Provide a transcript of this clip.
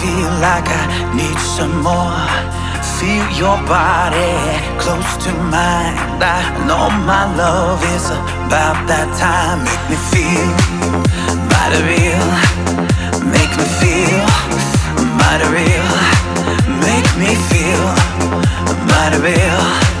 feel like I need some more. Feel your body close to mine. I know my love is about that time. Make me feel mighty real. Make me feel mighty real. Make me feel mighty real.